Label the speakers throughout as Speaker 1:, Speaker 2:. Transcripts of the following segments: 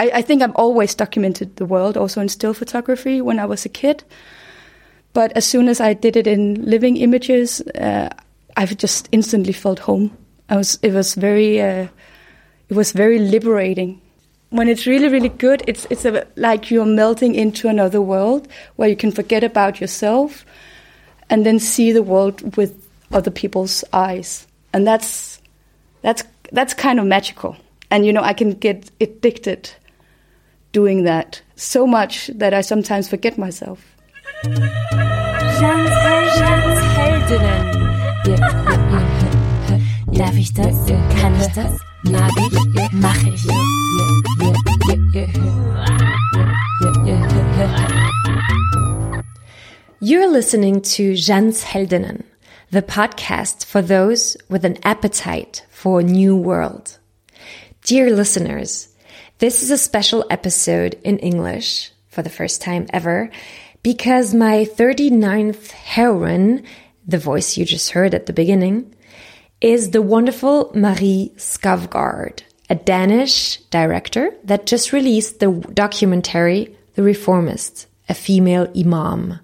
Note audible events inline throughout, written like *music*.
Speaker 1: I, I think I've always documented the world, also in still photography when I was a kid. But as soon as I did it in living images, uh, I've just instantly felt home. I was, it was very, uh, it was very liberating. When it's really, really good, it's it's a, like you're melting into another world where you can forget about yourself, and then see the world with other people's eyes, and that's that's that's kind of magical. And you know, I can get addicted doing that so much that I sometimes forget myself.
Speaker 2: Oh, Darf ich das? Kann ich das? Mag ich? Mach ich? You're listening to Jeanne's Heldinnen, the podcast for those with an appetite for a new world. Dear listeners, this is a special episode in English for the first time ever because my 39th heroine, the voice you just heard at the beginning, is the wonderful Marie Skovgaard, a Danish director that just released the documentary The Reformist, a female imam.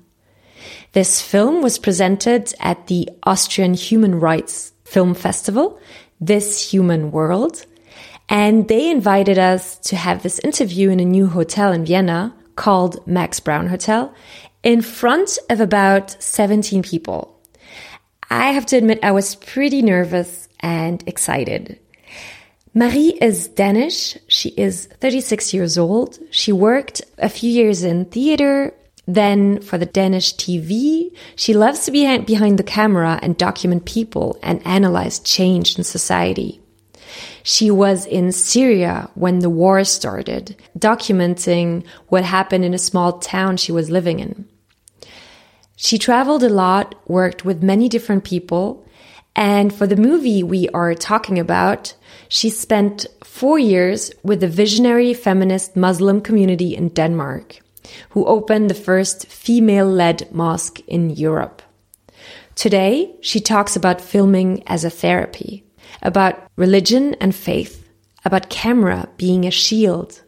Speaker 2: This film was presented at the Austrian Human Rights Film Festival, This Human World, and they invited us to have this interview in a new hotel in Vienna called Max Brown Hotel in front of about 17 people. I have to admit, I was pretty nervous and excited. Marie is Danish. She is 36 years old. She worked a few years in theater, then for the Danish TV. She loves to be behind the camera and document people and analyze change in society. She was in Syria when the war started, documenting what happened in a small town she was living in. She traveled a lot, worked with many different people, and for the movie we are talking about, she spent four years with the visionary feminist Muslim community in Denmark, who opened the first female led mosque in Europe. Today, she talks about filming as a therapy, about religion and faith, about camera being a shield,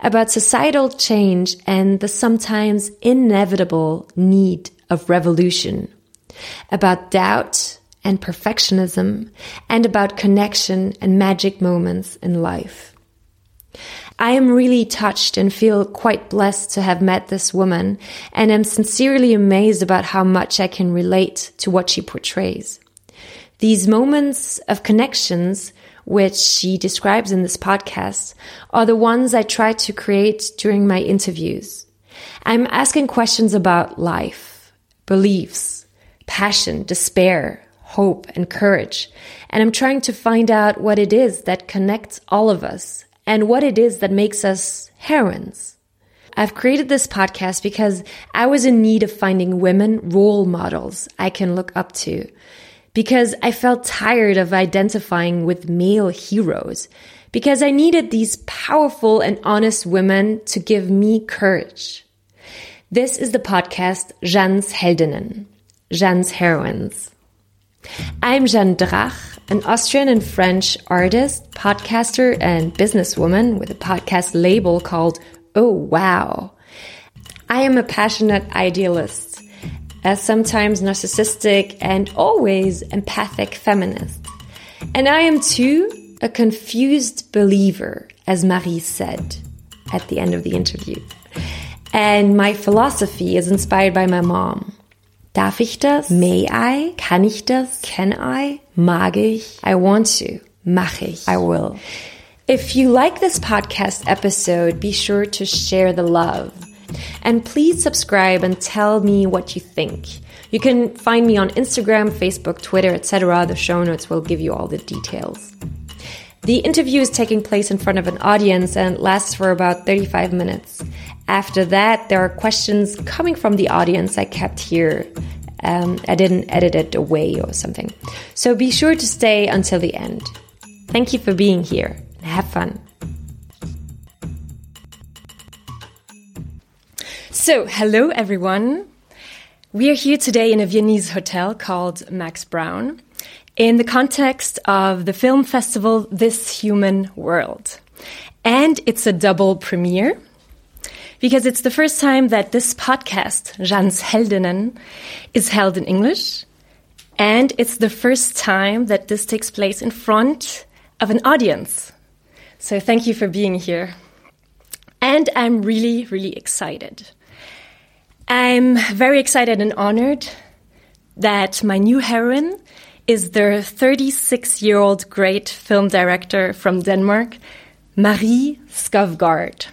Speaker 2: about societal change and the sometimes inevitable need of revolution, about doubt and perfectionism, and about connection and magic moments in life. I am really touched and feel quite blessed to have met this woman and am sincerely amazed about how much I can relate to what she portrays. These moments of connections which she describes in this podcast, are the ones I try to create during my interviews. I'm asking questions about life, beliefs, passion, despair, hope, and courage. And I'm trying to find out what it is that connects all of us and what it is that makes us heroines. I've created this podcast because I was in need of finding women role models I can look up to because I felt tired of identifying with male heroes, because I needed these powerful and honest women to give me courage. This is the podcast Jeanne's Heldinnen, Jeanne's Heroines. I'm Jeanne Drach, an Austrian and French artist, podcaster, and businesswoman with a podcast label called Oh Wow. I am a passionate idealist as sometimes narcissistic and always empathic feminist. And I am too a confused believer, as Marie said at the end of the interview. And my philosophy is inspired by my mom. Darf ich das? May I? Kann ich das? Can I? Mag ich? I want to. Mach ich? I will. If you like this podcast episode, be sure to share the love. And please subscribe and tell me what you think. You can find me on Instagram, Facebook, Twitter, etc. The show notes will give you all the details. The interview is taking place in front of an audience and lasts for about 35 minutes. After that, there are questions coming from the audience I kept here. Um, I didn't edit it away or something. So be sure to stay until the end. Thank you for being here. Have fun. So, hello everyone. We are here today in a Viennese hotel called Max Brown in the context of the film festival This Human World.
Speaker 3: And it's a double premiere because it's the first time that this podcast, Jeanne's Heldinnen, is held in English. And it's the first time that this takes place in front of an audience. So thank you for being here. And I'm really, really excited. I'm very excited and honored that my new heroine is the 36 year old great film director from Denmark, Marie Skovgaard,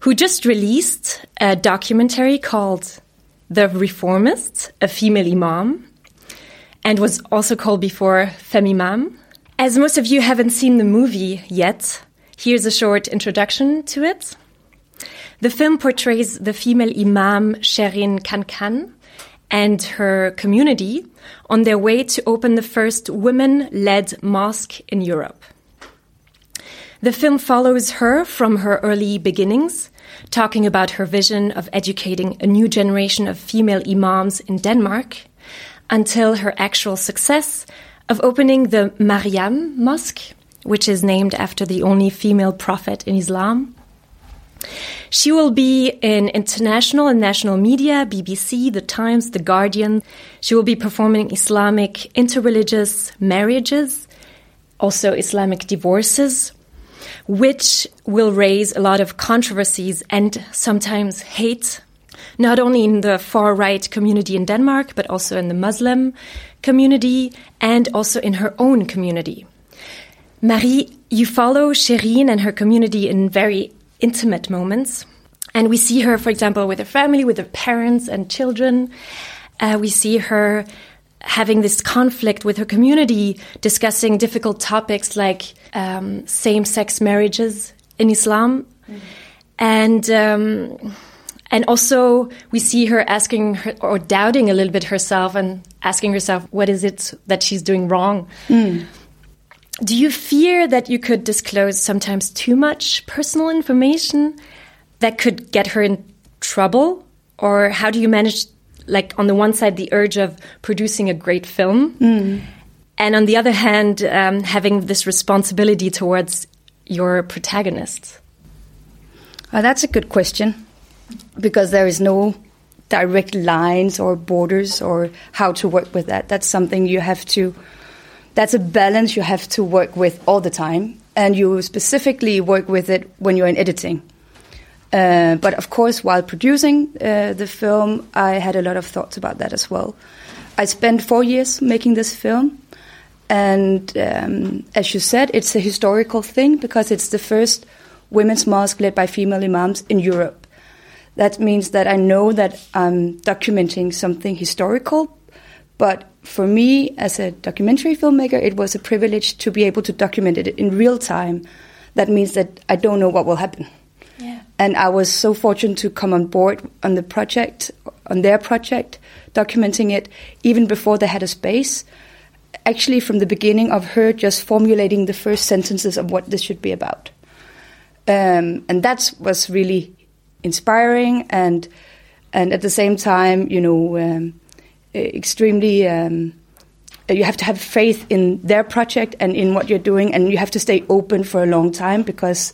Speaker 3: who just released a documentary called The Reformist, a female imam, and was also called before Femimam. As most of you haven't seen the movie yet, here's a short introduction to it. The film portrays the female imam Sherin Khankan and her community on their way to open the first women led mosque in Europe. The film follows her from her early beginnings, talking about her vision of educating a new generation of female imams in Denmark, until her actual success of opening the Mariam Mosque, which is named after the only female prophet in Islam. She will be in international and national media, BBC, The Times, The Guardian. She will be performing Islamic interreligious marriages, also Islamic divorces, which will raise a lot of controversies and sometimes hate, not only in the far right community in Denmark, but also in the Muslim community and also in her own community. Marie, you follow Sherin and her community in very intimate moments. And we see her, for example, with her family, with her parents and children. Uh, we see her having this conflict with her community, discussing difficult topics like um, same sex marriages in Islam. Mm. And. Um, and also, we see her asking her, or doubting a little bit herself and asking herself, what is it that she's doing wrong? Mm. Do you fear that you could disclose sometimes too much personal information that could get her in trouble? Or how do you manage, like, on the one side, the urge of producing a great film, mm. and on the other hand, um, having this responsibility towards your protagonist?
Speaker 1: Uh, that's a good question because there is no direct lines or borders or how to work with that. That's something you have to that's a balance you have to work with all the time, and you specifically work with it when you're in editing. Uh, but of course, while producing uh, the film, I had a lot of thoughts about that as well. I spent four years making this film, and um, as you said, it's a historical thing because it's the first women's mosque led by female imams in Europe. That means that I know that I'm documenting something historical, but for me, as a documentary filmmaker, it was a privilege to be able to document it in real time. That means that I don't know what will happen. Yeah. And I was so fortunate to come on board on the project, on their project, documenting it even before they had a space. Actually, from the beginning of her just formulating the first sentences of what this should be about. Um, and that was really inspiring and and at the same time, you know, um, extremely. Um, you have to have faith in their project and in what you're doing, and you have to stay open for a long time because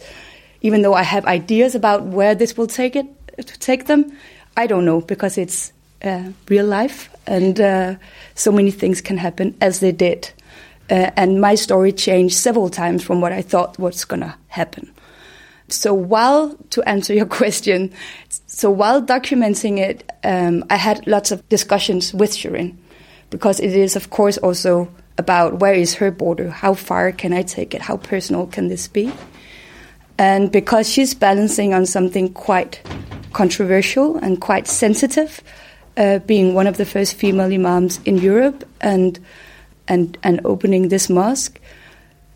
Speaker 1: even though I have ideas about where this will take it to take them, I don't know because it's uh, real life and uh, so many things can happen as they did. Uh, and my story changed several times from what I thought was going to happen. So while to answer your *laughs* question, so while documenting it, um, I had lots of discussions with Sherin because it is, of course, also about where is her border, how far can I take it, how personal can this be, and because she's balancing on something quite controversial and quite sensitive, uh, being one of the first female imams in Europe and and and opening this mosque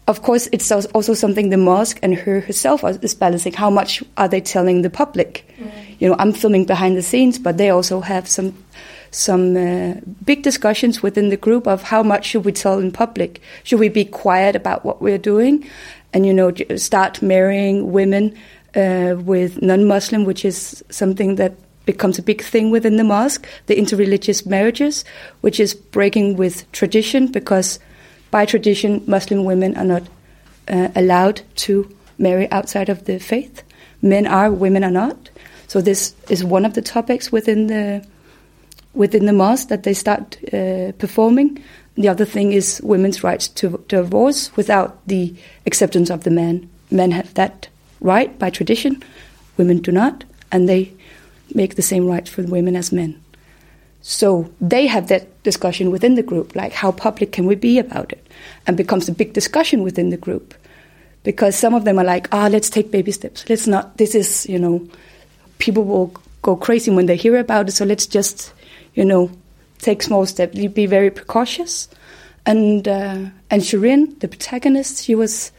Speaker 1: of course, it's also something the mosque and her herself is balancing. How much are they telling the public? Mm. You know, I'm filming behind the scenes, but they also have some some uh, big discussions within the group of how much should we tell in public? Should we be quiet about what we're doing, and you know, start marrying women uh, with non-Muslim, which is something that becomes a big thing within the mosque, the interreligious marriages, which is breaking with tradition because by tradition, Muslim women are not uh, allowed to marry outside of the faith. Men are, women are not. So this is one of the topics within the within the mosque that they start uh, performing. The other thing is women's rights to divorce without the acceptance of the man. Men have that right by tradition, women do not, and they make the same rights for women as men. So they have that discussion within the group, like how public can we be about it, and becomes a big discussion within the group, because some of them are like, ah, oh, let's take baby steps. Let's not. This is, you know, people will go crazy when they hear about it. So let's just, you know, take small steps. Be very precautious. And uh, and Sherin, the protagonist, she was.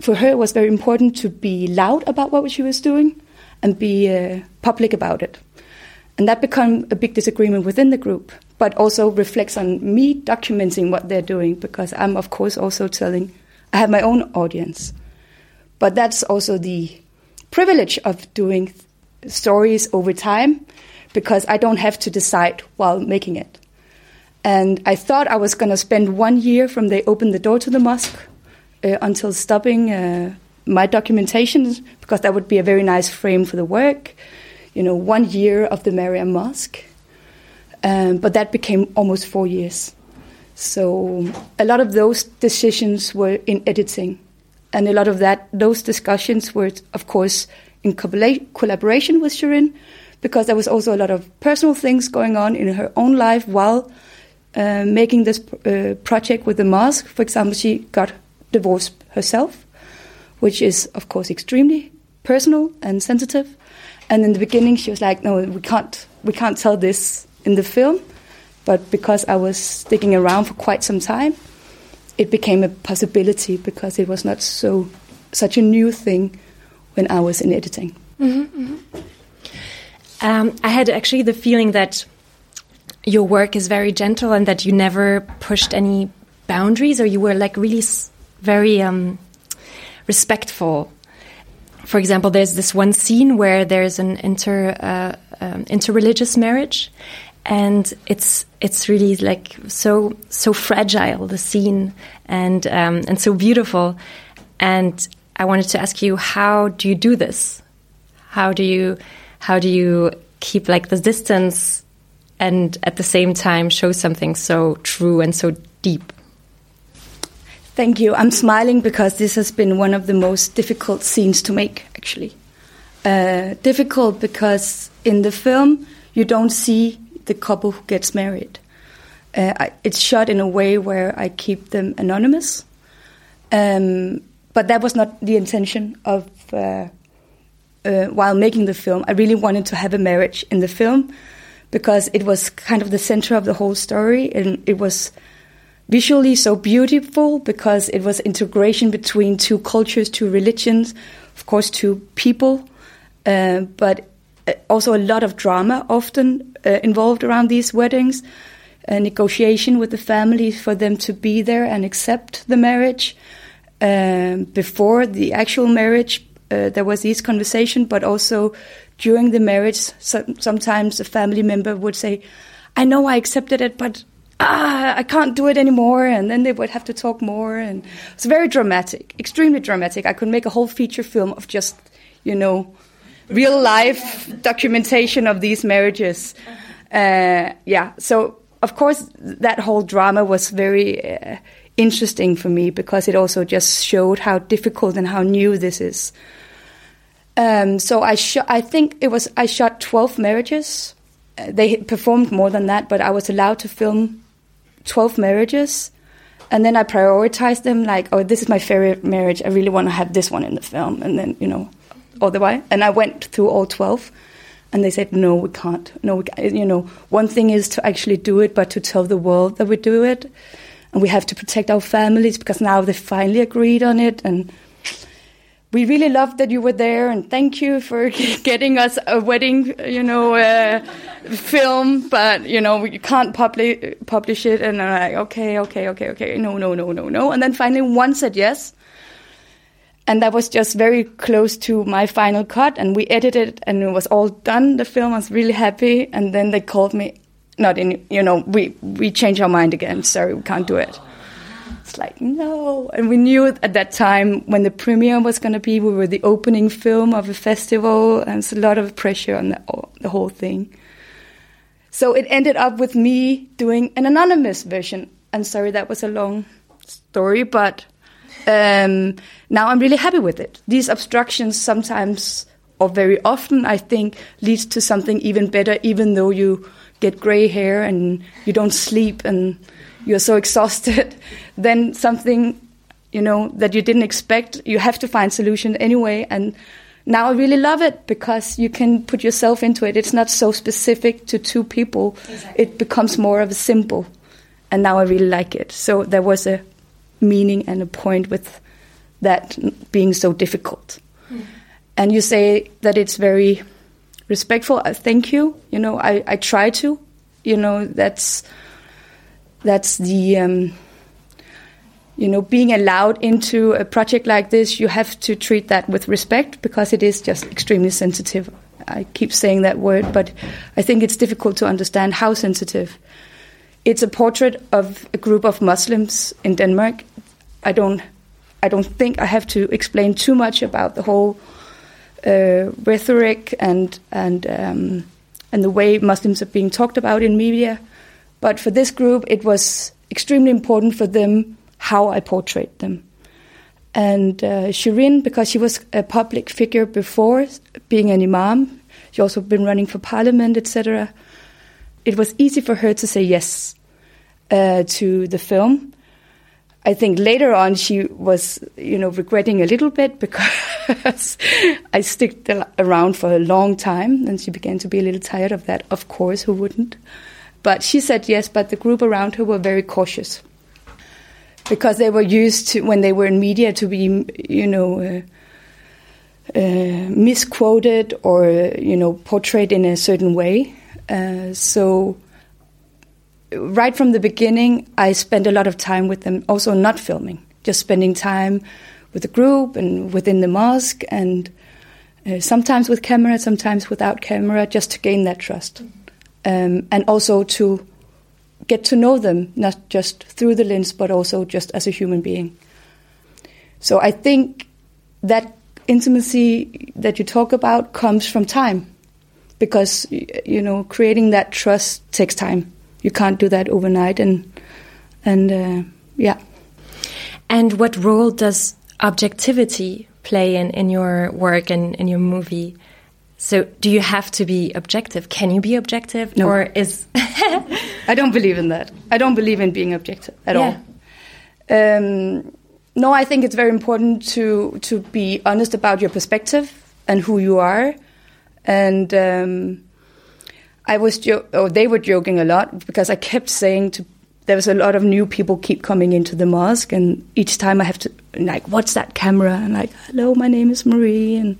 Speaker 1: For her, it was very important to be loud about what she was doing, and be uh, public about it and that became a big disagreement within the group, but also reflects on me documenting what they're doing because I'm, of course, also telling, I have my own audience. But that's also the privilege of doing stories over time because I don't have to decide while making it. And I thought I was going to spend one year from they opened the door to the mosque uh, until stopping uh, my documentation because that would be a very nice frame for the work you know, one year of the Mariam Mosque. Um, but that became almost four years. So a lot of those decisions were in editing, and a lot of that those discussions were, of course, in collaboration with Sherin, because there was also a lot of personal things going on in her own life while uh, making this uh, project with the mosque. For example, she got divorced herself, which is, of course, extremely personal and sensitive. And in the beginning, she was like, "No, we can't, we can't tell this in the film." But because I was sticking around for quite some time, it became a possibility because it was not so such a new thing when I was in editing. Mm-hmm, mm-hmm.
Speaker 2: Um, I had actually the feeling that your work is very gentle and that you never pushed any boundaries, or you were like really very um, respectful for example, there's this one scene where there's an inter uh, um, interreligious marriage, and it's it's really like so so fragile the scene and um, and so beautiful. And I wanted to ask you, how do you do this? How do you how do you keep like the distance and at the same time show something so true and so deep?
Speaker 1: Thank you. I'm smiling because this has been one of the most difficult scenes to make, actually. Uh, difficult because in the film you don't see the couple who gets married. Uh, I, it's shot in a way where I keep them anonymous, um, but that was not the intention of. Uh, uh while making the film, I really wanted to have a marriage in the film because it was kind of the center of the whole story, and it was visually so beautiful because it was integration between two cultures, two religions, of course, two people, uh, but uh, also a lot of drama often uh, involved around these weddings, a negotiation with the family for them to be there and accept the marriage. Um, before the actual marriage, uh, there was this conversation, but also during the marriage, so, sometimes a family member would say, I know I accepted it, but ah, I can't do it anymore. And then they would have to talk more. And it's very dramatic, extremely dramatic. I could make a whole feature film of just, you know, real life documentation of these marriages. Uh, yeah. So, of course, that whole drama was very uh, interesting for me because it also just showed how difficult and how new this is. Um, so I shot. I think it was I shot twelve marriages. Uh, they performed more than that, but I was allowed to film 12 marriages. And then I prioritized them like, oh, this is my favorite marriage. I really want to have this one in the film. And then, you know, all the way. And I went through all 12. And they said, no, we can't. No, we can't. you know, one thing is to actually do it, but to tell the world that we do it. And we have to protect our families because now they finally agreed on it. And we really loved that you were there and thank you for *laughs* getting us a wedding, you know, uh, film, but, you know, we can't publish, publish it. And I'm like, okay, okay, okay, okay. No, no, no, no, no. And then finally one said yes. And that was just very close to my final cut. And we edited and it was all done. The film I was really happy. And then they called me, not in, you know, we, we changed our mind again. Sorry, we can't do it. Like no. And we knew at that time when the premiere was going to be we were the opening film of a festival and it's a lot of pressure on the, the whole thing. So it ended up with me doing an anonymous version. And sorry that was a long story but um, now i'm really happy with it. These obstructions sometimes or very often i think leads to something even better even though you get gray hair and you don't sleep and you're so exhausted, *laughs* then something you know that you didn't expect, you have to find solution anyway. And now I really love it because you can put yourself into it. It's not so specific to two people. Exactly. It becomes more of a symbol. And now I really like it. So there was a meaning and a point with that being so difficult. Mm. And you say that it's very respectful. Uh, thank you. You know, I, I try to. You know, that's that's the um, you know being allowed into a project like this. You have to treat that with respect because it is just extremely sensitive. I keep saying that word, but I think it's difficult to understand how sensitive. It's a portrait of a group of Muslims in Denmark. I don't, I don't think I have to explain too much about the whole uh, rhetoric and and um, and the way Muslims are being talked about in media. But for this group, it was extremely important for them how I portrayed them. And uh, Sherin, because she was a public figure before being an imam, she also been running for parliament, etc. It was easy for her to say yes uh, to the film. I think later on she was, you know, regretting a little bit because *laughs* I sticked around for a long time, and she began to be a little tired of that. Of course, who wouldn't? But she said yes, but the group around her were very cautious because they were used to, when they were in media, to be, you know, uh, uh, misquoted or, you know, portrayed in a certain way. Uh, so, right from the beginning, I spent a lot of time with them, also not filming, just spending time with the group and within the mosque, and uh, sometimes with camera, sometimes without camera, just to gain that trust um, and also to get to know them, not just through the lens, but also just as a human being. So I think that intimacy that you talk about comes from time, because you know creating that trust takes time. You can't do that overnight, and and uh, yeah.
Speaker 2: And what role does objectivity play in, in your work and in your movie? So, do you have to be objective? Can you be objective,
Speaker 1: no.
Speaker 2: or is? *laughs*
Speaker 1: I don't believe in that. I don't believe in being objective at yeah. all. Um, no, I think it's very important to to be honest about your perspective and who you are. And um, I was, jo- or they were joking a lot because I kept saying to there was a lot of new people keep coming into the mosque, and each time I have to like, what's that camera? And like, hello, my name is Marie, and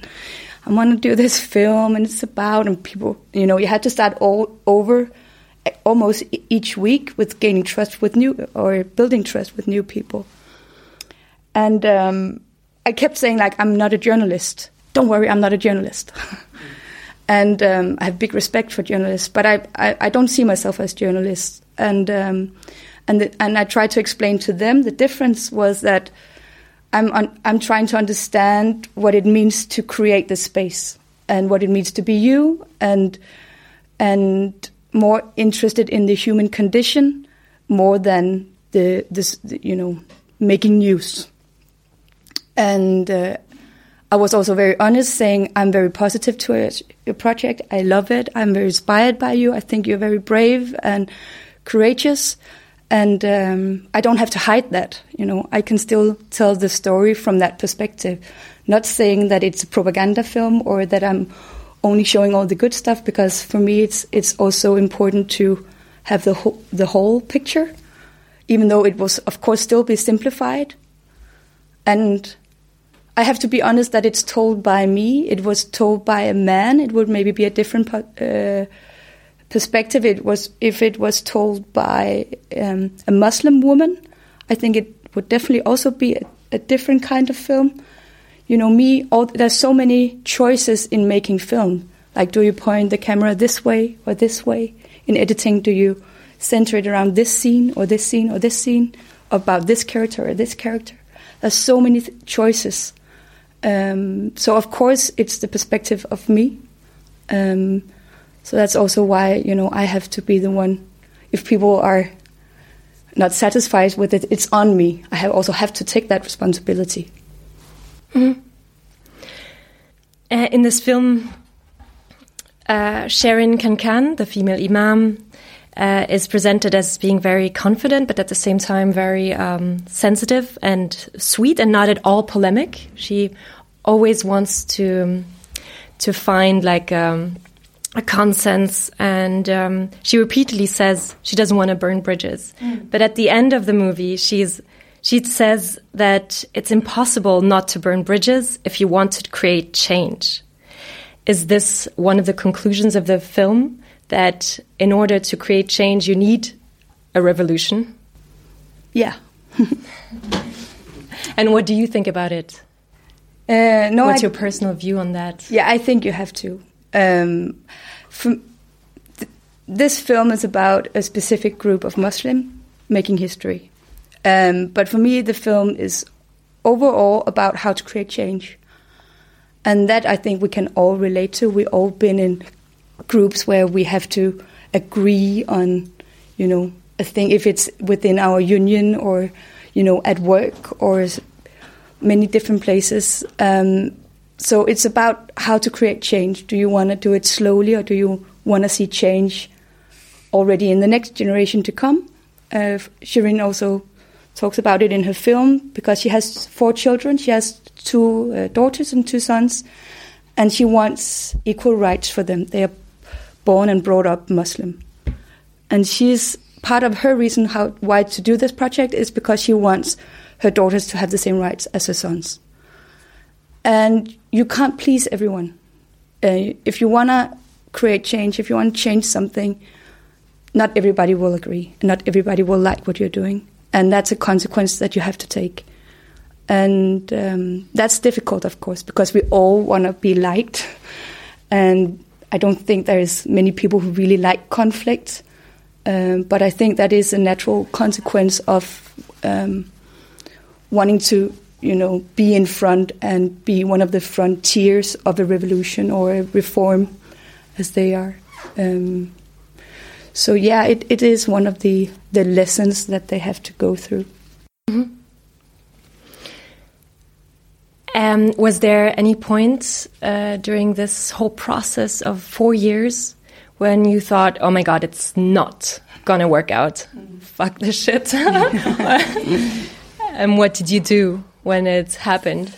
Speaker 1: I want to do this film and it's about and people you know you had to start all over almost each week with gaining trust with new or building trust with new people. And um, I kept saying like I'm not a journalist. Don't worry I'm not a journalist. *laughs* And um, I have big respect for journalists but I, I, I don't see myself as journalist. And um, and the, and I tried to explain to them the difference was that I'm, I'm trying to understand what it means to create the space and what it means to be you and and more interested in the human condition more than the this you know making news. And uh, I was also very honest saying I'm very positive to your project. I love it. I'm very inspired by you. I think you're very brave and courageous and um, I don't have to hide that. You know, I can still tell the story from that perspective. Not saying that it's a propaganda film or that I'm only showing all the good stuff, because for me, it's it's also important to have the whole, the whole picture, even though it was, of course, still be simplified. And I have to be honest that it's told by me. It was told by a man. It would maybe be a different. Uh, perspective it was if it was told by um, a Muslim woman, I think it would definitely also be a, a different kind of film. You know, me, all, there's so many choices in making film. Like, do you point the camera this way or this way? In editing, do you center it around this scene or this scene or this scene? about this character or this character. There's so many th- choices. Um, so of course it's the perspective of me. Um, so that's also why you know I have to be the one. If people are not satisfied with it, it's on me. I have also have to take that responsibility.
Speaker 2: Mm-hmm. Uh, in this film, uh, Sherin Khankan, the female imam, uh, is presented as being very confident, but at the same time very um, sensitive and sweet, and not at all polemic. She always wants to to find like um, a consensus, and um, she repeatedly says she doesn't want to burn bridges. Mm. But at the end of the movie, she's she says that it's impossible not to burn bridges if you want to create change. Is this one of the conclusions of the film? that in order to create change, you need a revolution?
Speaker 1: Yeah. *laughs*
Speaker 2: and what do you think about it? Uh, no, What's I, your personal view on that?
Speaker 1: Yeah, I think you have to. Um, th this film is about a specific group of Muslim making history. Um, but for me, the film is overall about how to create change. And that I think we can all relate to. We've all been in groups where we have to agree on, you know, a thing if it's within our union or, you know, at work or many different places. Um, so it's about how to create change. Do you want to do it slowly or do you want to see change already in the next generation to come? Uh, Sherin also talks about it in her film because she has four children. She has two uh, daughters and two sons, and she wants equal rights for them. They are born and brought up Muslim. And she's part of her reason how why to do this project is because she wants her daughters to have the same rights as her sons. And you can't please everyone. Uh, if you want to create change, if you want to change something, not everybody will agree, not everybody will like what you're doing, and that's a consequence that you have to take. And um, that's difficult, of course, because we all want to be liked, and I don't think there's many people who really like conflict, um, but I think that is a natural consequence of um, wanting to, you know, be in front and be one of the frontiers of a revolution or a reform, as they are. Um, so yeah, it, it is one of the, the lessons that they have to go through. Mm -hmm.
Speaker 2: Um, was there any point uh, during this whole process of four years when you thought, "Oh my God, it's not gonna work out. Mm. Fuck this shit." *laughs* and *laughs* what did you do when it's happened?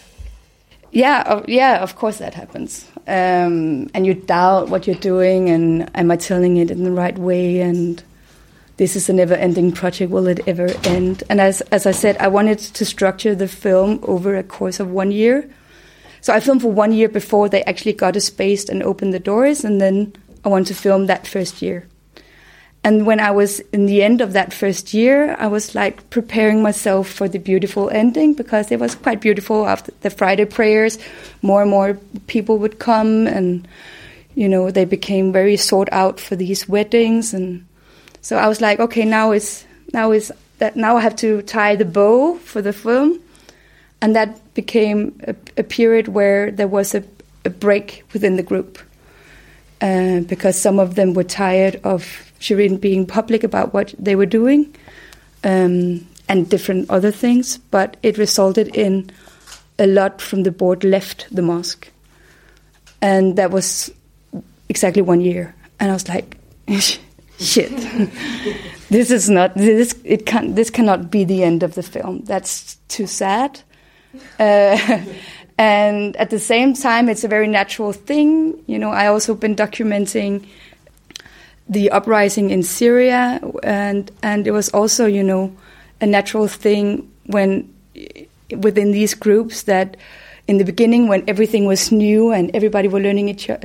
Speaker 1: Yeah, yeah, of course that happens. Um, and you doubt what you're doing, and am I telling it in the right way? And this is a never ending project. Will it ever end? And as, as I said, I wanted to structure the film over a course of one year. So I filmed for one year before they actually got a space and opened the doors, and then I wanted to film that first year. And when I was in the end of that first year, I was like preparing myself for the beautiful ending because it was quite beautiful after the Friday prayers. More and more people would come, and you know they became very sought out for these weddings. And so I was like, okay, now is now is that now I have to tie the bow for the film, and that became a, a period where there was a, a break within the group uh, because some of them were tired of Sherin being public about what they were doing um, and different other things, but it resulted in a lot from the board left the mosque, and that was exactly one year, and I was like. *laughs* shit. *laughs* this is not this. It can this cannot be the end of the film. That's too sad. Uh, *laughs* and at the same time, it's a very natural thing. You know, I also been documenting the uprising in Syria, and and it was also you know a natural thing when within these groups that in the beginning when everything was new and everybody were learning each uh,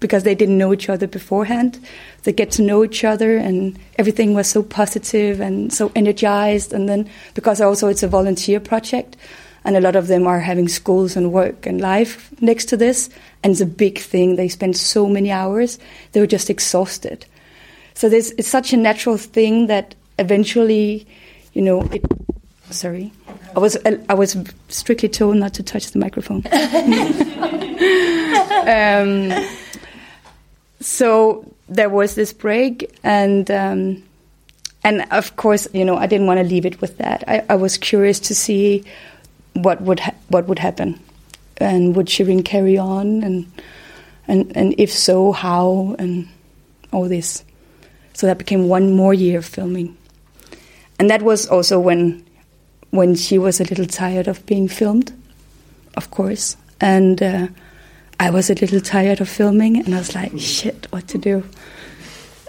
Speaker 1: because they didn't know each other beforehand. They get to know each other, and everything was so positive and so energized. And then, because also it's a volunteer project, and a lot of them are having schools and work and life next to this, and it's a big thing. They spend so many hours, they were just exhausted. So this it's such a natural thing that eventually you know, it. Sorry, I was I was strictly told not to touch the microphone. *laughs* um, so there was this break, and um, and of course, you know, I didn't want to leave it with that. I, I was curious to see what would ha- what would happen, and would Sherin carry on, and and and if so, how, and all this. So that became one more year of filming, and that was also when when she was a little tired of being filmed, of course, and. Uh, I was a little tired of filming, and I was like, "Shit, what to do?"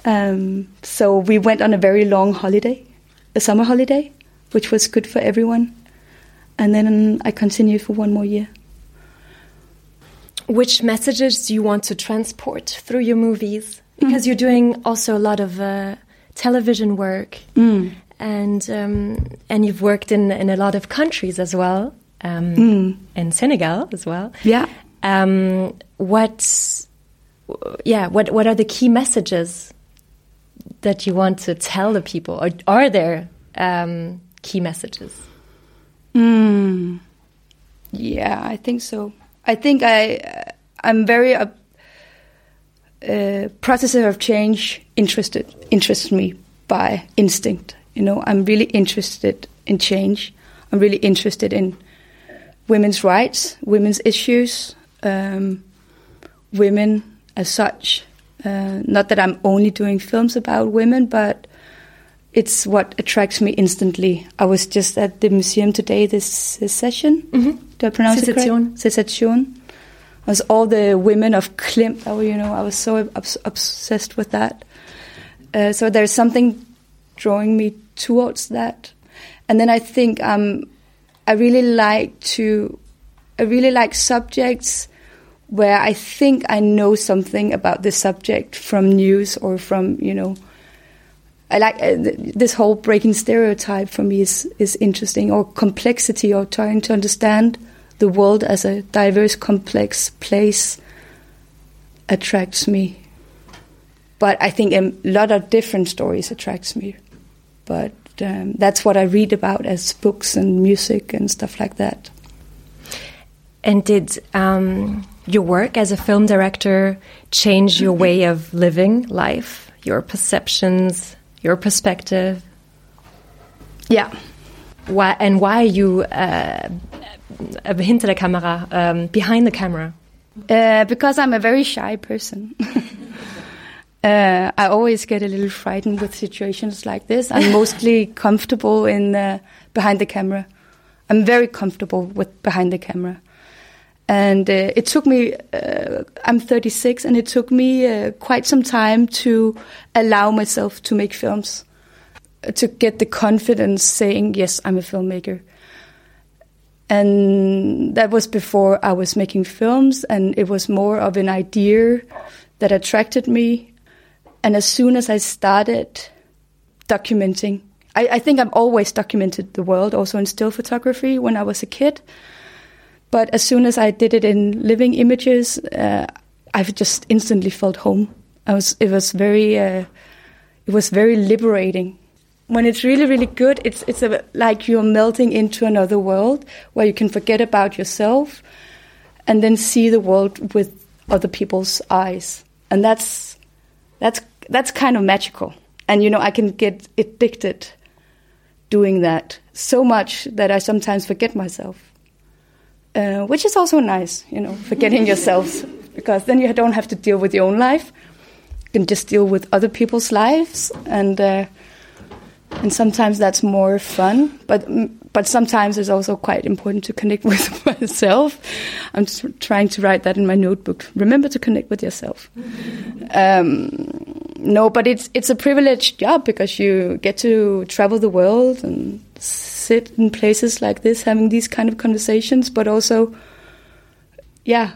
Speaker 1: Um, so we went on a very long holiday, a summer holiday, which was good for everyone. And then I continued for one more year.
Speaker 2: Which messages do you want to transport through your movies? Because mm. you're doing also a lot of uh, television work, mm. and um, and you've worked in in a lot of countries as well, um, mm. in Senegal as well.
Speaker 1: Yeah.
Speaker 2: Um, what, yeah, what what are the key messages that you want to tell the people, or are there um, key messages?
Speaker 1: Mm. Yeah, I think so. I think I I'm very uh, uh, processes of change interested interests me by instinct. You know, I'm really interested in change. I'm really interested in women's rights, women's issues, um, women as such. Uh, not that I'm only doing films about women, but it's what attracts me instantly. I was just at the museum today, this, this session. Mm-hmm. Do I pronounce it correct? Secession. It was all the women of Klimt. Oh, you know, I was so obs- obsessed with that. Uh, so there's something drawing me towards that. And then I think um, I really like to, I really like subjects where I think I know something about the subject from news or from you know. I like uh, this whole breaking stereotype for me is is interesting, or complexity, or trying to understand the world as a diverse, complex place attracts me. But I think a lot of different stories attracts me. But um, that's what I read about as books and music and stuff like that.
Speaker 2: And did um, your work as a film director change your way of living life, your perceptions, your perspective?
Speaker 1: Yeah.
Speaker 2: Why and why are you uh, hinter der Kamera, um, behind the camera?
Speaker 1: Uh, because I'm a very shy person. *laughs* uh, I always get a little frightened with situations like this. I'm mostly *laughs* comfortable in uh, behind the camera. I'm very comfortable with behind the camera. And uh, it took me, uh, I'm 36, and it took me uh, quite some time to allow myself to make films, to get the confidence saying, yes, I'm a filmmaker. And that was before I was making films, and it was more of an idea that attracted me. And as soon as I started documenting, I, I think I've always documented the world, also in still photography when I was a kid. But as soon as I did it in living images, uh, I've just instantly felt home. I was. It was very. Uh, it was very liberating. When it's really, really good, it's it's a, like you're melting into another world where you can forget about yourself, and then see the world with other people's eyes, and that's that's that's kind of magical. And you know, I can get addicted doing that so much that I sometimes forget myself uh, which is also nice, you know, forgetting *laughs* yourselves, because then you don't have to deal with your own life. You can just deal with other people's lives, and uh, and sometimes that's more fun. But but sometimes it's also quite important to connect *laughs* with myself. I'm just trying to write that in my notebook. Remember to connect with yourself. Um, no, but it's it's a privileged job because you get to travel the world and sit in places like this having these kind of conversations, but also, yeah,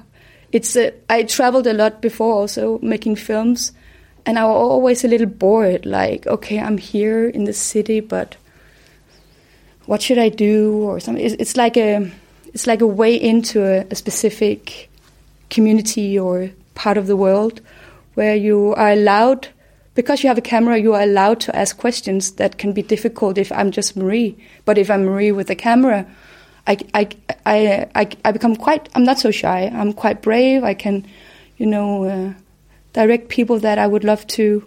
Speaker 1: it's. Uh, I traveled a lot before also making films, and I was always a little bored. Like, okay, I'm here in the city, but what should I do or something? It's, it's like a it's like a way into a, a specific community or part of the world where you are allowed because you have a camera, you are allowed to ask questions that can be difficult if I'm just Marie. But if I'm Marie with a camera, I, I, I, I, I become quite, I'm not so shy. I'm quite brave. I can, you know, uh, direct people that I would love to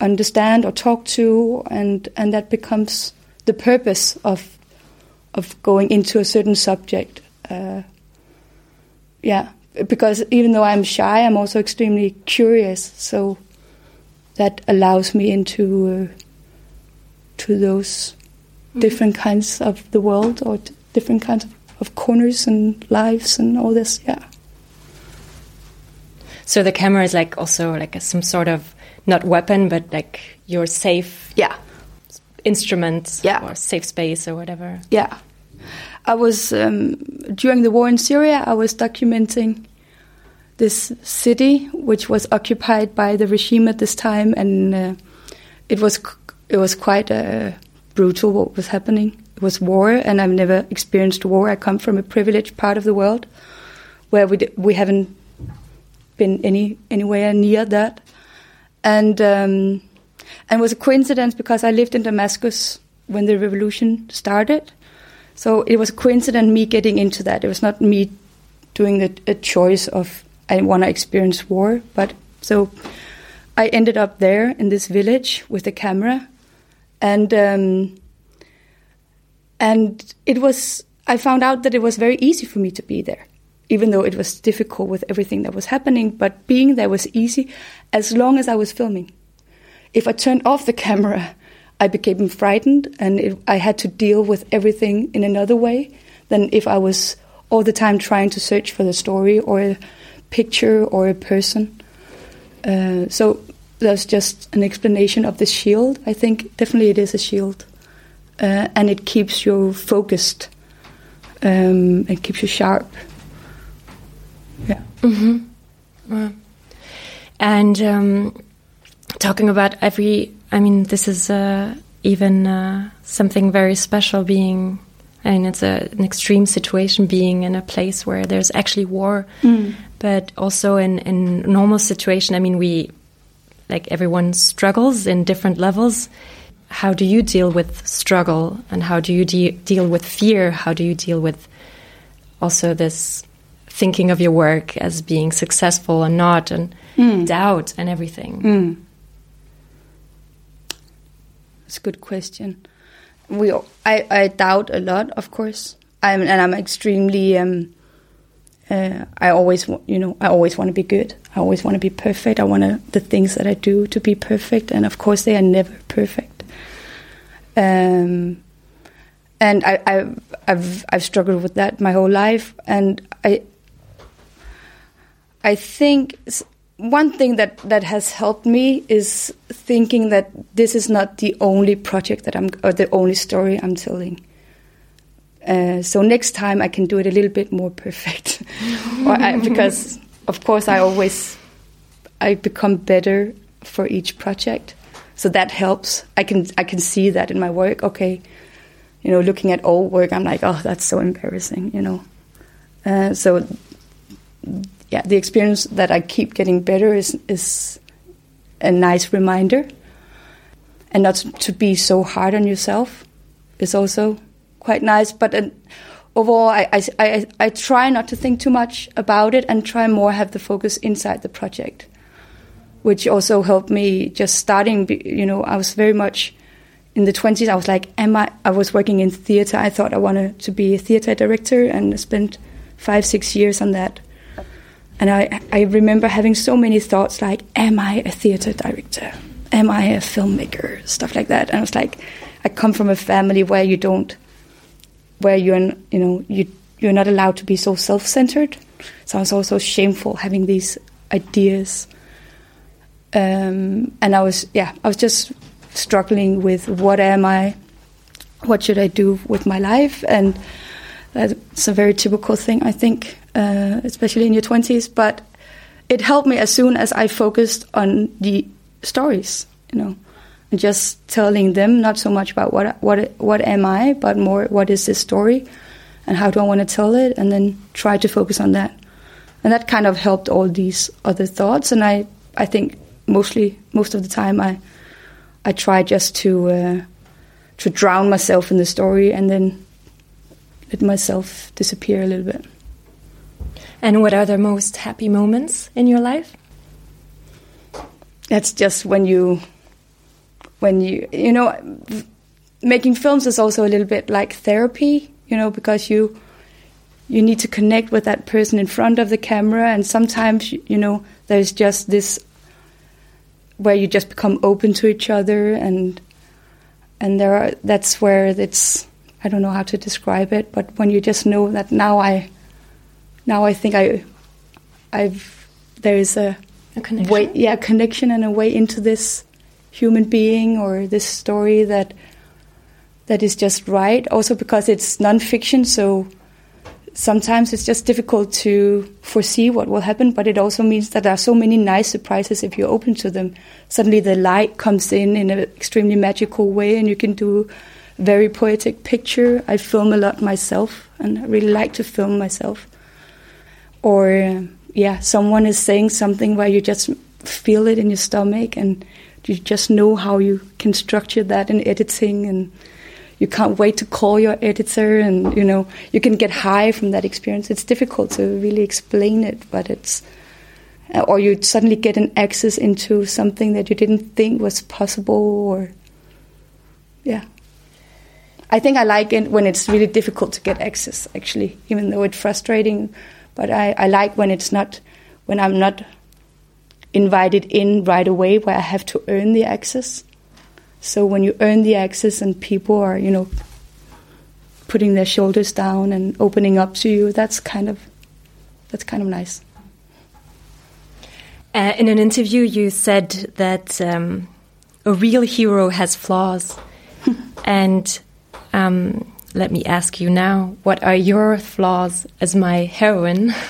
Speaker 1: understand or talk to, and, and that becomes the purpose of, of going into a certain subject. Uh, yeah, because even though I'm shy, I'm also extremely curious. So that allows me into uh, to those mm-hmm. different kinds of the world or different kinds of, of corners and lives and all this. Yeah.
Speaker 2: So the camera is like also like a, some sort of not weapon, but like your safe
Speaker 1: yeah
Speaker 2: instrument
Speaker 1: yeah.
Speaker 2: or safe space or whatever.
Speaker 1: Yeah. I was um, during the war in Syria. I was documenting this city, which was occupied by the regime at this time, and uh, it was it was quite uh, brutal what was happening. It was war, and I've never experienced war. I come from a privileged part of the world where we we haven't been any anywhere near that, and um, and it was a coincidence because I lived in Damascus when the revolution started, so it was a coincidence me getting into that. It was not me doing a, a choice of I want to experience war. But so I ended up there in this village with a camera, and um, and it was. I found out that it was very easy for me to be there, even though it was difficult with everything that was happening. But being there was easy, as long as I was filming. If I turned off the camera, I became frightened, and it, I had to deal with everything in another way than if I was all the time trying to search for the story or picture or a person. Uh, so that's just an explanation of the shield. I think definitely it is a shield, uh, and it keeps you focused. Um, it keeps you sharp. Yeah.
Speaker 2: Mm-hmm. And um, talking about every, I mean, this is uh, even uh, something very special being I mean, it's a, an extreme situation being in a place where there's actually war, mm. But also in in normal situation. I mean, we like everyone struggles in different levels. How do you deal with struggle, and how do you de deal with fear? How do you deal with also this thinking of your work as being successful or not, and mm. doubt and everything?
Speaker 1: Mm. That's a good question we I, I doubt a lot, of course. I'm and I'm extremely um, uh, I always you know I always want to be good. I always want to be perfect. I want the things that I do to be perfect, and of course they are never perfect. Um, and I, I I've I've struggled with that my whole life, and I I think one thing that, that has helped me is thinking that this is not the only project that I'm, or the only story I'm telling. Uh, so next time I can do it a little bit more perfect, *laughs* I, because of course I always I become better for each project, so that helps. I can I can see that in my work. Okay, you know, looking at old work, I'm like, oh, that's so embarrassing, you know. Uh, so yeah, the experience that I keep getting better is is a nice reminder, and not to be so hard on yourself is also quite nice. But overall, I, I, I I try not to think too much about it and try more have the focus inside the project, which also helped me just starting. You know, I was very much in the 20s i was like am i i was working in theater i thought i wanted to be a theater director and spent five six years on that and I, I remember having so many thoughts like, am I a theater director? Am I a filmmaker? Stuff like that. And I was like, I come from a family where you don't, where you're, you know, you, you're not allowed to be so self centered. So I was also shameful having these ideas. Um, and I was, yeah, I was just struggling with what am I? What should I do with my life? And that's a very typical thing, I think, uh, especially in your 20s. But it helped me as soon as I focused on the stories, you know, just telling them not so much about what what what am I, but more what is this story, and how do I want to tell it, and then try to focus on that. And that kind of helped all these other thoughts. And I I think mostly most of the time I I try just to uh, to drown myself in the story and then let myself disappear a little bit.
Speaker 2: And what are the most happy moments in your life?
Speaker 1: That's just when you when you you know making films is also a little bit like therapy, you know, because you you need to connect with that person in front of the camera and sometimes you know there's just this where you just become open to each other and and there are that's where it's I don't know how to describe it but when you just know that now I now I think I I've there is a,
Speaker 2: a connection.
Speaker 1: way yeah connection and a way into this human being or this story that that is just right also because it's non-fiction so sometimes it's just difficult to foresee what will happen, but it also means that there are so many nice surprises if you're open to them. Suddenly the light comes in in an extremely magical way, and you can do very poetic picture. I film a lot myself, and I really like to film myself. Or, yeah, someone is saying something where you just feel it in your stomach, and you just know how you can structure that in editing and you can't wait to call your editor and you know you can get high from that experience. It's difficult to really explain it but it's uh, or you suddenly get an access into something that you didn't think was possible or yeah. I think i like it when it's really difficult to get access actually even though it's frustrating but i, I like when it's not when i'm not invited in right away where i have to earn the access so when you earn the access and people are, you know, putting their shoulders down and opening up to you, that's kind of that's kind of nice.
Speaker 2: Uh, in an interview, you said that um, a real hero has flaws, *laughs* and um, let me ask you now: What are your flaws as my heroine? *laughs*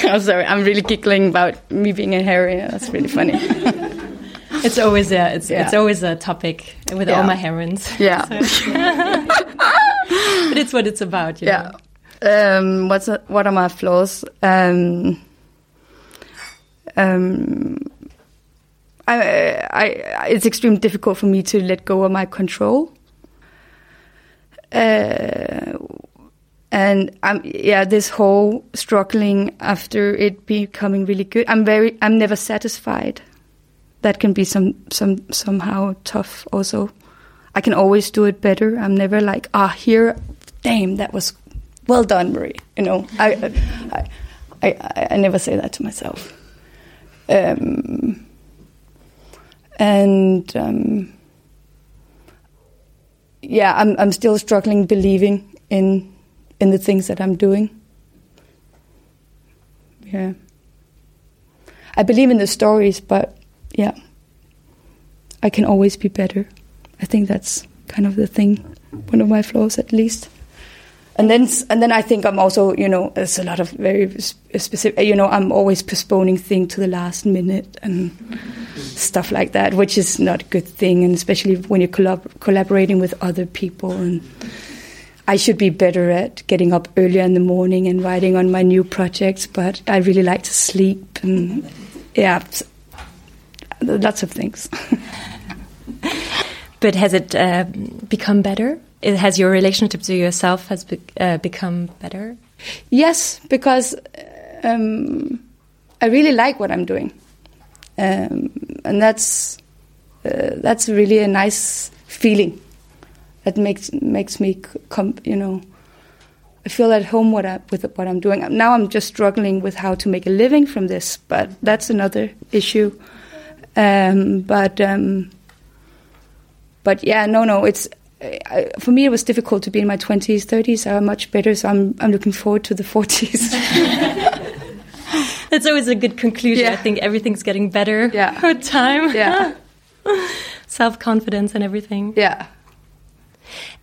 Speaker 2: *laughs*
Speaker 1: I'm sorry, I'm really giggling about me being a heroine. That's really funny. *laughs*
Speaker 2: It's always yeah, it's yeah. it's always a topic with yeah. all my heroines. *laughs*
Speaker 1: Yeah,
Speaker 2: so, but it's what it's about.
Speaker 1: yeah. Um, what's a, what are my flaws? Um, um, I, I, it's extremely difficult for me to let go of my control. Uh, and I'm yeah, this whole struggling after it becoming really good. I'm very, I'm never satisfied that can be some some somehow tough also. I can always do it better. I'm never like, ah, here, damn, that was well done, Marie. You know, I I I, I never say that to myself. Um, and um, yeah, I'm I'm still struggling believing in in the things that I'm doing. Yeah. I believe in the stories, but yeah, I can always be better. I think that's kind of the thing, one of my flaws at least. And then, and then I think I'm also, you know, there's a lot of very specific, you know, I'm always postponing things to the last minute and stuff like that, which is not a good thing, and especially when you're collab- collaborating with other people. And I should be better at getting up earlier in the morning and writing on my new projects, but I really like to sleep and yeah, lots of things. *laughs*
Speaker 2: but has it uh, become better? It, has your relationship to yourself has be, uh, become better?
Speaker 1: Yes, because um, I really like what I'm doing, um, and that's uh, that's really a nice feeling. That makes makes me come, you know. I feel at home what I, with what I'm doing. Now I'm just struggling with how to make a living from this, but that's another issue. Um, but um, but yeah, no, no. It's I, for me. It was difficult to be in my twenties, thirties. Are much better. So I'm I'm looking forward to the forties. *laughs*
Speaker 2: That's always a good conclusion. Yeah. I think everything's getting better
Speaker 1: yeah. *laughs*
Speaker 2: with time.
Speaker 1: Yeah. *laughs*
Speaker 2: Self confidence and everything.
Speaker 1: Yeah.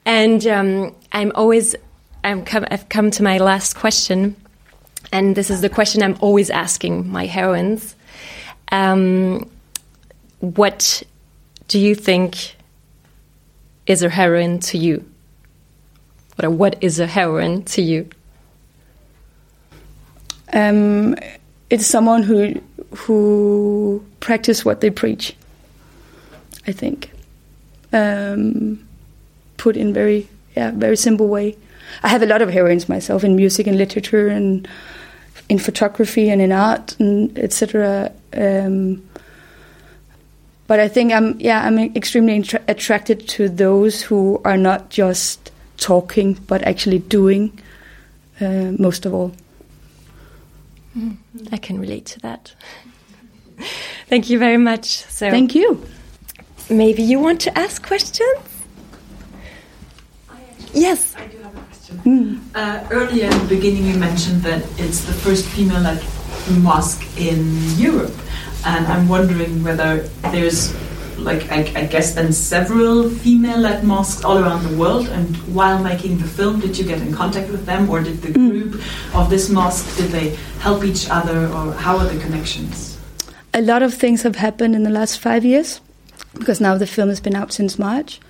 Speaker 2: And um, I'm always I'm come, I've come to my last question, and this is the question I'm always asking my heroines. Um, what do you think is a heroine to you? Or what is a heroine to you?
Speaker 1: Um, it's someone who who practice what they preach. I think, um, put in very yeah very simple way. I have a lot of heroines myself in music and literature and in photography and in art and etc. Um, but I think I'm yeah I'm extremely attra- attracted to those who are not just talking but actually doing uh, most of all.
Speaker 2: Mm, I can relate to that. *laughs* Thank you very much. So
Speaker 1: thank you.
Speaker 2: Maybe you want to ask questions. Yes.
Speaker 4: I do have a question. Mm. Uh, earlier in the beginning, you mentioned that it's the first female-led mosque in Europe, and I'm wondering whether there's like I, I, guess then several female-led mosques all around the world. And while making the film, did you get in contact with them, or did the mm. group of this mosque did they help each other, or how are the connections?
Speaker 1: A lot of things have happened in the last five years, because now the film has been out since March,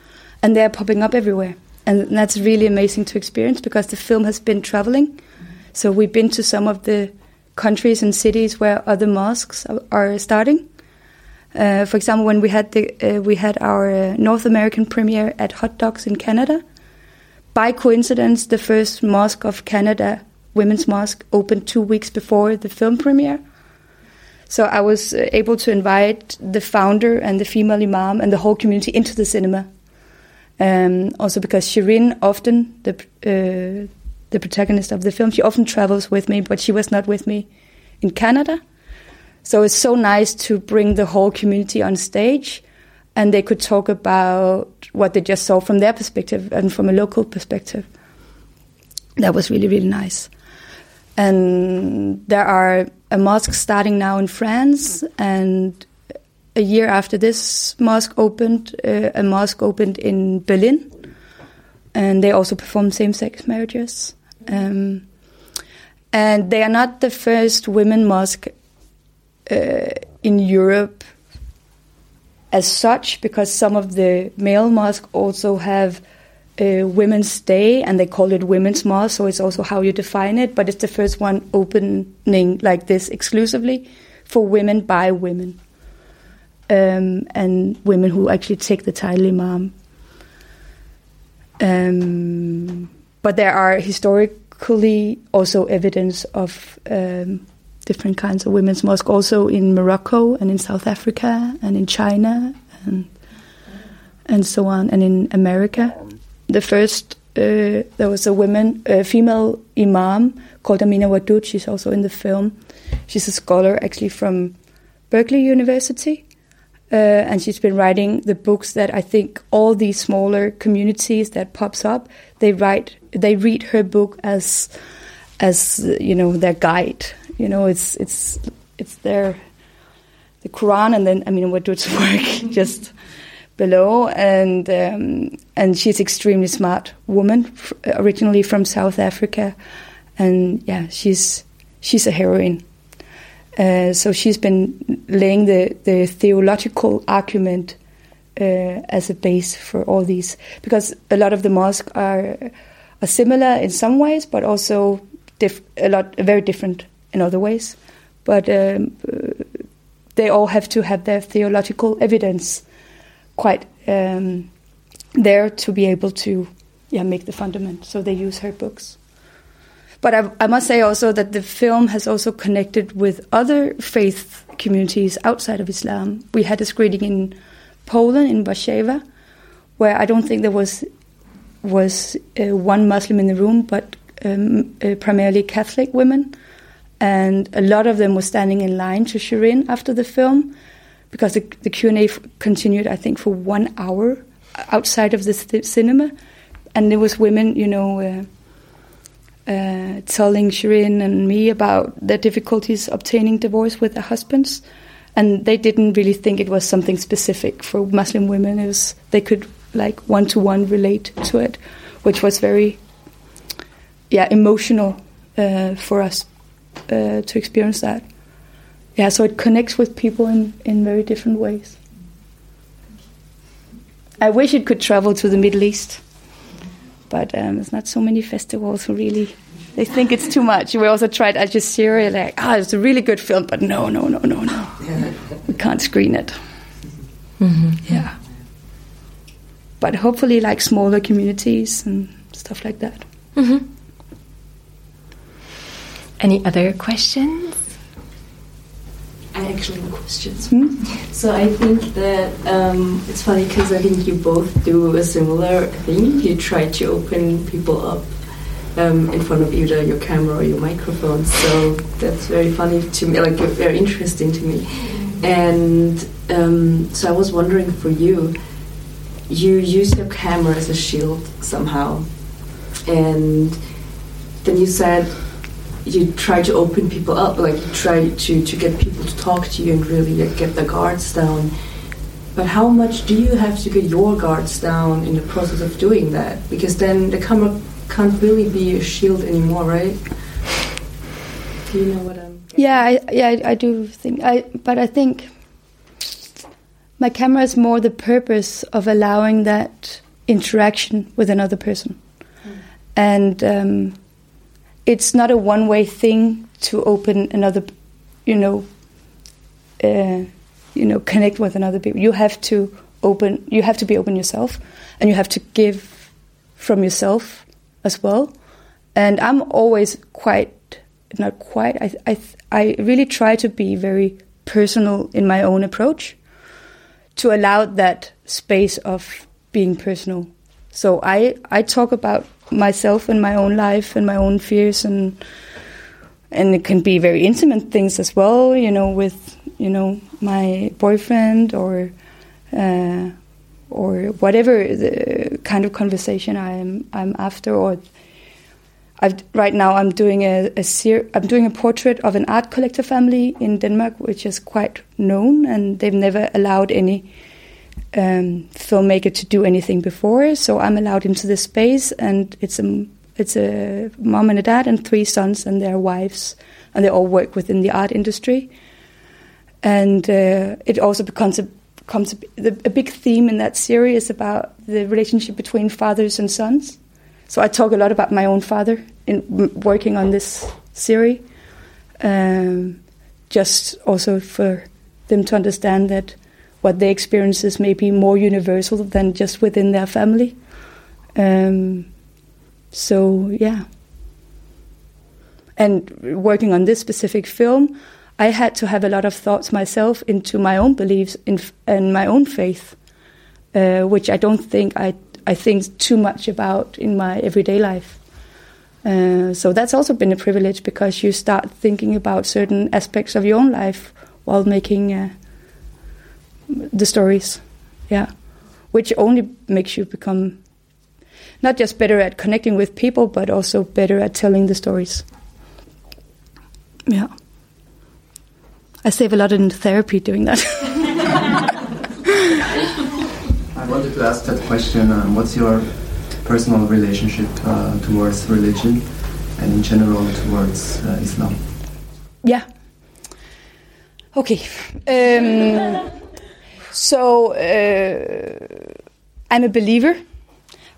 Speaker 1: and they are popping up everywhere, and that's really amazing to experience because the film has been traveling. So we've been to some of the countries and cities where other mosques are starting uh, for example, when we had the uh, we had our uh, North American premiere at Hot Docs in Canada, by coincidence, the first mosque of Canada, women's mosque, opened two weeks before the film premiere. So I was uh, able to invite the founder and the female imam and the whole community into the cinema. Um, also because Sherin often the uh, the protagonist of the film, she often travels with me, but she was not with me in Canada. So it's so nice to bring the whole community on stage and they could talk about what they just saw from their perspective and from a local perspective. That was really, really nice. And there are a mosque starting now in France, and a year after this mosque opened, uh, a mosque opened in Berlin, and they also perform same-sex marriages. Um, and they are not the first women mosque uh, in Europe as such because some of the male mosques also have a women's day and they call it women's mosque so it's also how you define it but it's the first one opening like this exclusively for women by women um, and women who actually take the title imam um, but there are historically also evidence of um, different kinds of women's mosque, also in Morocco and in South Africa and in China and and so on, and in America. The first uh, there was a woman, a female imam called Amina Wadud. She's also in the film. She's a scholar actually from Berkeley University. Uh, and she's been writing the books that I think all these smaller communities that pops up they write they read her book as as you know their guide. You know, it's it's it's there, the Quran, and then I mean, what does work? *laughs* Just below, and um, and she's extremely smart woman, originally from South Africa, and yeah, she's she's a heroine. Uh, so she's been laying the, the theological argument uh, as a base for all these, because a lot of the mosques are are similar in some ways, but also a lot very different in other ways. But um, they all have to have their theological evidence quite um, there to be able to yeah, make the fundament. So they use her books. But I, I, must say also that the film has also connected with other faith communities outside of Islam. We had a screening in Poland, in Warszawa, where I don't think there was was uh, one Muslim in the room, but um, uh, primarily Catholic women and a lot of them were standing in line to Sherin after the film because the, the Q&A continued, I think, for one hour outside of the cinema. And there was women, you know, uh, uh, telling Sherin and me about their difficulties obtaining divorce with their husbands. And they didn't really think it was something specific for Muslim women. It was, they could like one-to-one relate to it, which was very, yeah, emotional uh, for us uh, to experience that. Yeah, so it connects with people in, in very different ways. I wish it could travel to the Middle East, but um, there's not so many festivals who really they think it's too much. We also tried Al Jazeera, like, ah, oh, it's a really good film, but no, no, no, no, no. we can't screen it. Mm-hmm. Yeah. But hopefully, like smaller communities and stuff like that. Mm-hmm.
Speaker 2: Any other questions?
Speaker 5: I actually have questions. Hmm? So I think that um, it's funny because I think you both do a similar thing. You try to open people up um, in front of either your camera or your microphone. So that's very funny to me, like very interesting to me. And um, so I was wondering for you, you use your camera as a shield somehow, and then you said you try to open people up, like you try to, to get people to talk to you and really like, get the guards down. But how much do you have to get your guards down in the process of doing that? Because then the camera can't really be a shield anymore, right? Do you know what I'm?
Speaker 1: Getting? Yeah, I, yeah, I, I do think. I but I think my camera is more the purpose of allowing that interaction with another person, mm. and. Um, it's not a one way thing to open another, you know, uh, you know, connect with another people. You have to open. You have to be open yourself, and you have to give from yourself as well. And I'm always quite not quite. I I I really try to be very personal in my own approach to allow that space of being personal. So I I talk about myself and my own life and my own fears and and it can be very intimate things as well you know with you know my boyfriend or uh, or whatever the kind of conversation I'm I'm after or I've, right now I'm doing a, a ser- I'm doing a portrait of an art collector family in Denmark which is quite known and they've never allowed any um, filmmaker to do anything before. So I'm allowed into this space, and it's a it's a mom and a dad and three sons and their wives, and they all work within the art industry. And uh, it also becomes a becomes a, a big theme in that series about the relationship between fathers and sons. So I talk a lot about my own father in working on this series, um, just also for them to understand that what they experiences may be more universal than just within their family. Um, so yeah. And working on this specific film, I had to have a lot of thoughts myself into my own beliefs in, and my own faith, uh, which I don't think I I think too much about in my everyday life. Uh, so that's also been a privilege because you start thinking about certain aspects of your own life while making uh, the stories. Yeah, which only makes you become not just better at connecting with people, but also better at telling the stories. Yeah. I save a lot in therapy doing that. *laughs*
Speaker 6: I wanted to ask that question um, what's your personal relationship uh, towards religion and in general towards uh, Islam?
Speaker 1: Yeah. Okay. Um, so uh, I'm a believer,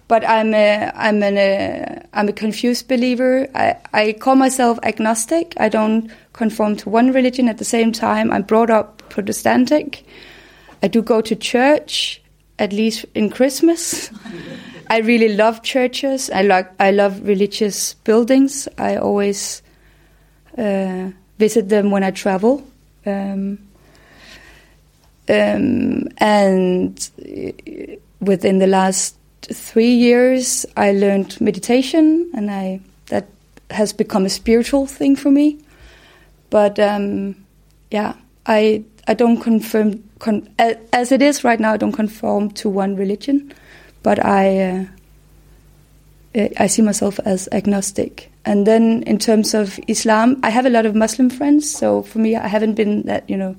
Speaker 1: but I'm a I'm an a, I'm a confused believer. I, I call myself agnostic. I don't conform to one religion at the same time. I'm brought up Protestantic. I do go to church at least in Christmas. *laughs* I really love churches. I like I love religious buildings. I always uh, visit them when I travel. Um, um, and within the last three years, I learned meditation, and I that has become a spiritual thing for me. But um, yeah, I I don't confirm con, as it is right now. I don't conform to one religion, but I uh, I see myself as agnostic. And then in terms of Islam, I have a lot of Muslim friends. So for me, I haven't been that you know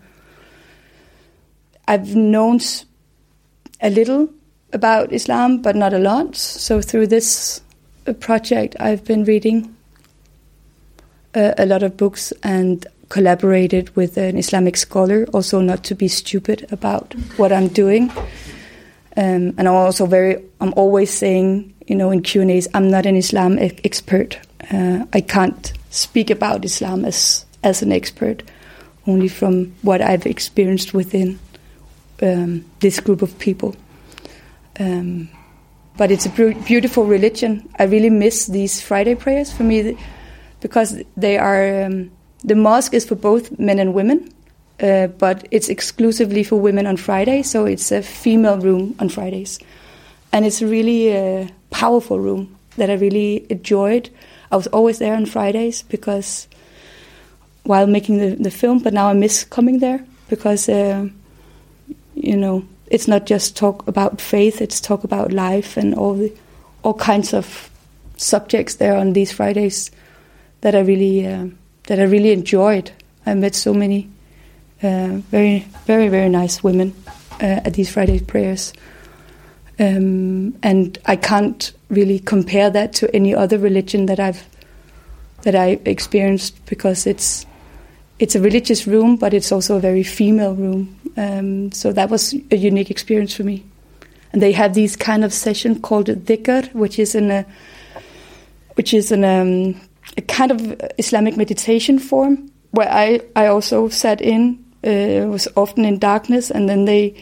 Speaker 1: I've known a little about Islam, but not a lot. So through this uh, project, I've been reading uh, a lot of books and collaborated with an Islamic scholar, also not to be stupid about what I'm doing. Um, and I'm also very, I'm always saying, you know, in Q and A's, I'm not an Islam expert. uh, I can't speak about Islam as as an expert, only from what I've experienced within um, this group of people. Um, but it's a beautiful religion. I really miss these Friday prayers for me because they are. Um, the mosque is for both men and women, uh, but it's exclusively for women on Friday, so it's a female room on Fridays. And it's really a powerful room that I really enjoyed. I was always there on Fridays because while making the, the film, but now I miss coming there because, uh, you know, it's not just talk about faith; it's talk about life and all the all kinds of subjects there on these Fridays that I really uh, that I really enjoyed. I met so many uh, very very very nice women uh, at these Friday prayers, um, and I can't really compare that to any other religion that I've that I experienced because it's it's a religious room, but it's also a very female room. Um, so that was a unique experience for me. And they have these kind of session called dhikr, which is in a which is in a, um, a kind of Islamic meditation form where I, I also sat in. Uh, it was often in darkness, and then they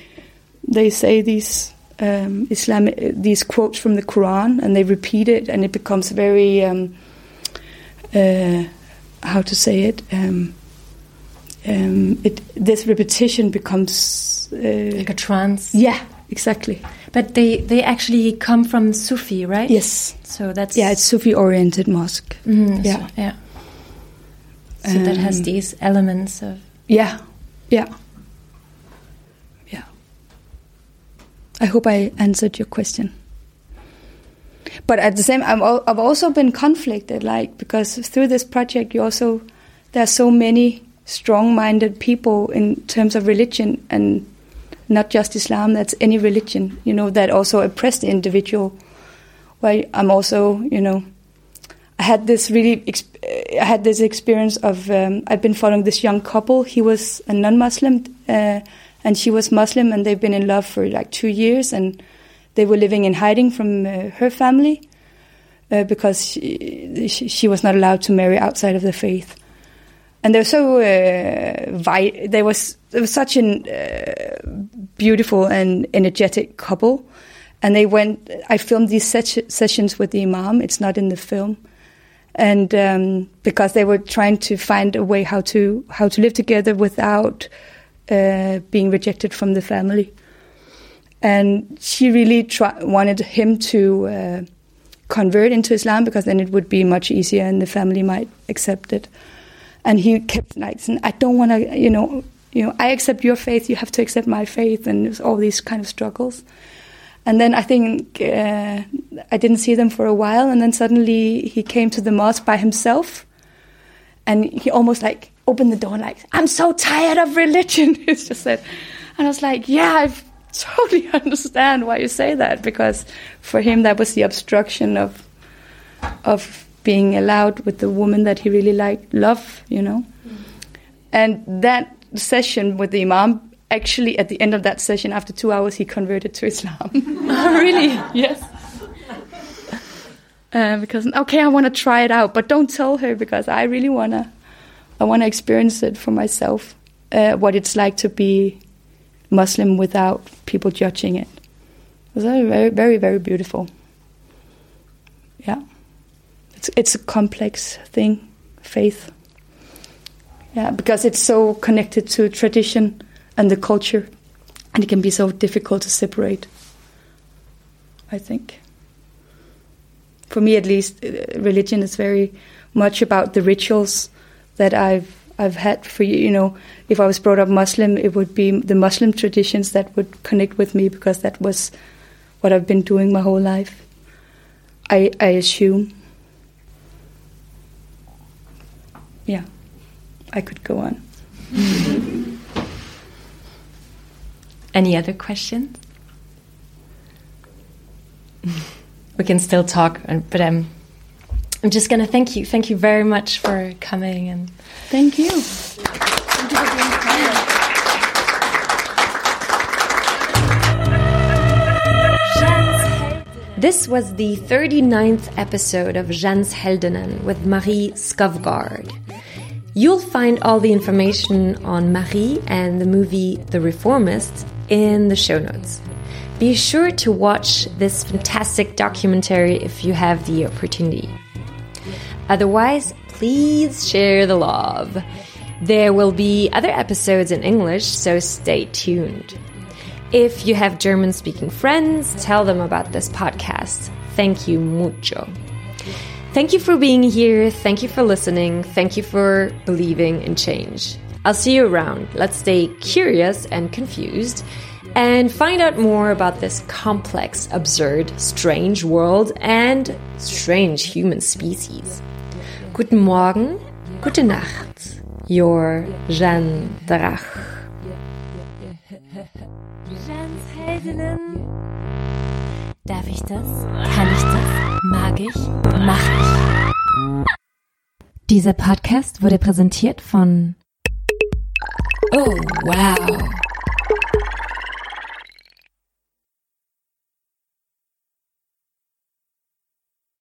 Speaker 1: they say these um, Islamic these quotes from the Quran, and they repeat it, and it becomes very um, uh, how to say it. Um, um, it this repetition becomes
Speaker 2: uh, like a trance.
Speaker 1: Yeah, exactly.
Speaker 2: But they they actually come from Sufi, right?
Speaker 1: Yes.
Speaker 2: So that's
Speaker 1: yeah, it's Sufi oriented mosque.
Speaker 2: Mm, yeah, so, yeah. So um, that has um, these elements of
Speaker 1: yeah, yeah, yeah. I hope I answered your question. But at the same, i I've also been conflicted, like because through this project, you also there are so many strong-minded people in terms of religion and not just Islam. That's any religion, you know, that also oppress the individual. Where I'm also, you know, I had this really, I had this experience of um, I've been following this young couple. He was a non-Muslim, uh, and she was Muslim, and they've been in love for like two years, and they were living in hiding from uh, her family uh, because she, she was not allowed to marry outside of the faith and they're so uh, vi- they was there was such a uh, beautiful and energetic couple, and they went. I filmed these sessions with the imam. It's not in the film, and um, because they were trying to find a way how to how to live together without uh, being rejected from the family, and she really try- wanted him to. Uh, convert into Islam because then it would be much easier and the family might accept it and he kept like saying, I don't want to, you know, you know, I accept your faith, you have to accept my faith, and all these kind of struggles. And then I think uh, I didn't see them for a while, and then suddenly he came to the mosque by himself, and he almost like opened the door and like, I'm so tired of religion. *laughs* he just said, and I was like, yeah, I totally *laughs* understand why you say that because for him that was the obstruction of of being allowed with the woman that he really liked, love, you know. Mm. And that session with the Imam, actually, at the end of that session, after two hours, he converted to Islam. *laughs*
Speaker 2: oh, really?
Speaker 1: yes. Uh, because okay, I want to try it out, but don't tell her because I really wanna, I wanna experience it for myself, uh, what it's like to be Muslim without people judging it. It was very, very, very beautiful. Yeah it's it's a complex thing, faith. Yeah, because it's so connected to tradition and the culture, and it can be so difficult to separate. I think. For me, at least, uh, religion is very much about the rituals that I've I've had for you. You know, if I was brought up Muslim, it would be the Muslim traditions that would connect with me because that was what I've been doing my whole life. I I assume. Yeah, I could go on.
Speaker 2: Any other questions? we can still talk, but I'm. I'm just going to thank you. Thank you very much for coming and.
Speaker 1: Thank you. Thank you
Speaker 2: This was the 39th episode of Jeanne's Heldinnen with Marie Skovgaard. You'll find all the information on Marie and the movie The Reformist in the show notes. Be sure to watch this fantastic documentary if you have the opportunity. Otherwise, please share the love. There will be other episodes in English, so stay tuned. If you have German speaking friends, tell them about this podcast. Thank you mucho. Thank you for being here. Thank you for listening. Thank you for believing in change. I'll see you around. Let's stay curious and confused and find out more about this complex, absurd, strange world and strange human species. Guten Morgen, gute Nacht. Your Jeanne Drach.
Speaker 7: Jeannes Heldinnen. Darf ich das? Kann ich das? Mag ich? Mach ich?
Speaker 2: Dieser Podcast wurde präsentiert von Oh, wow.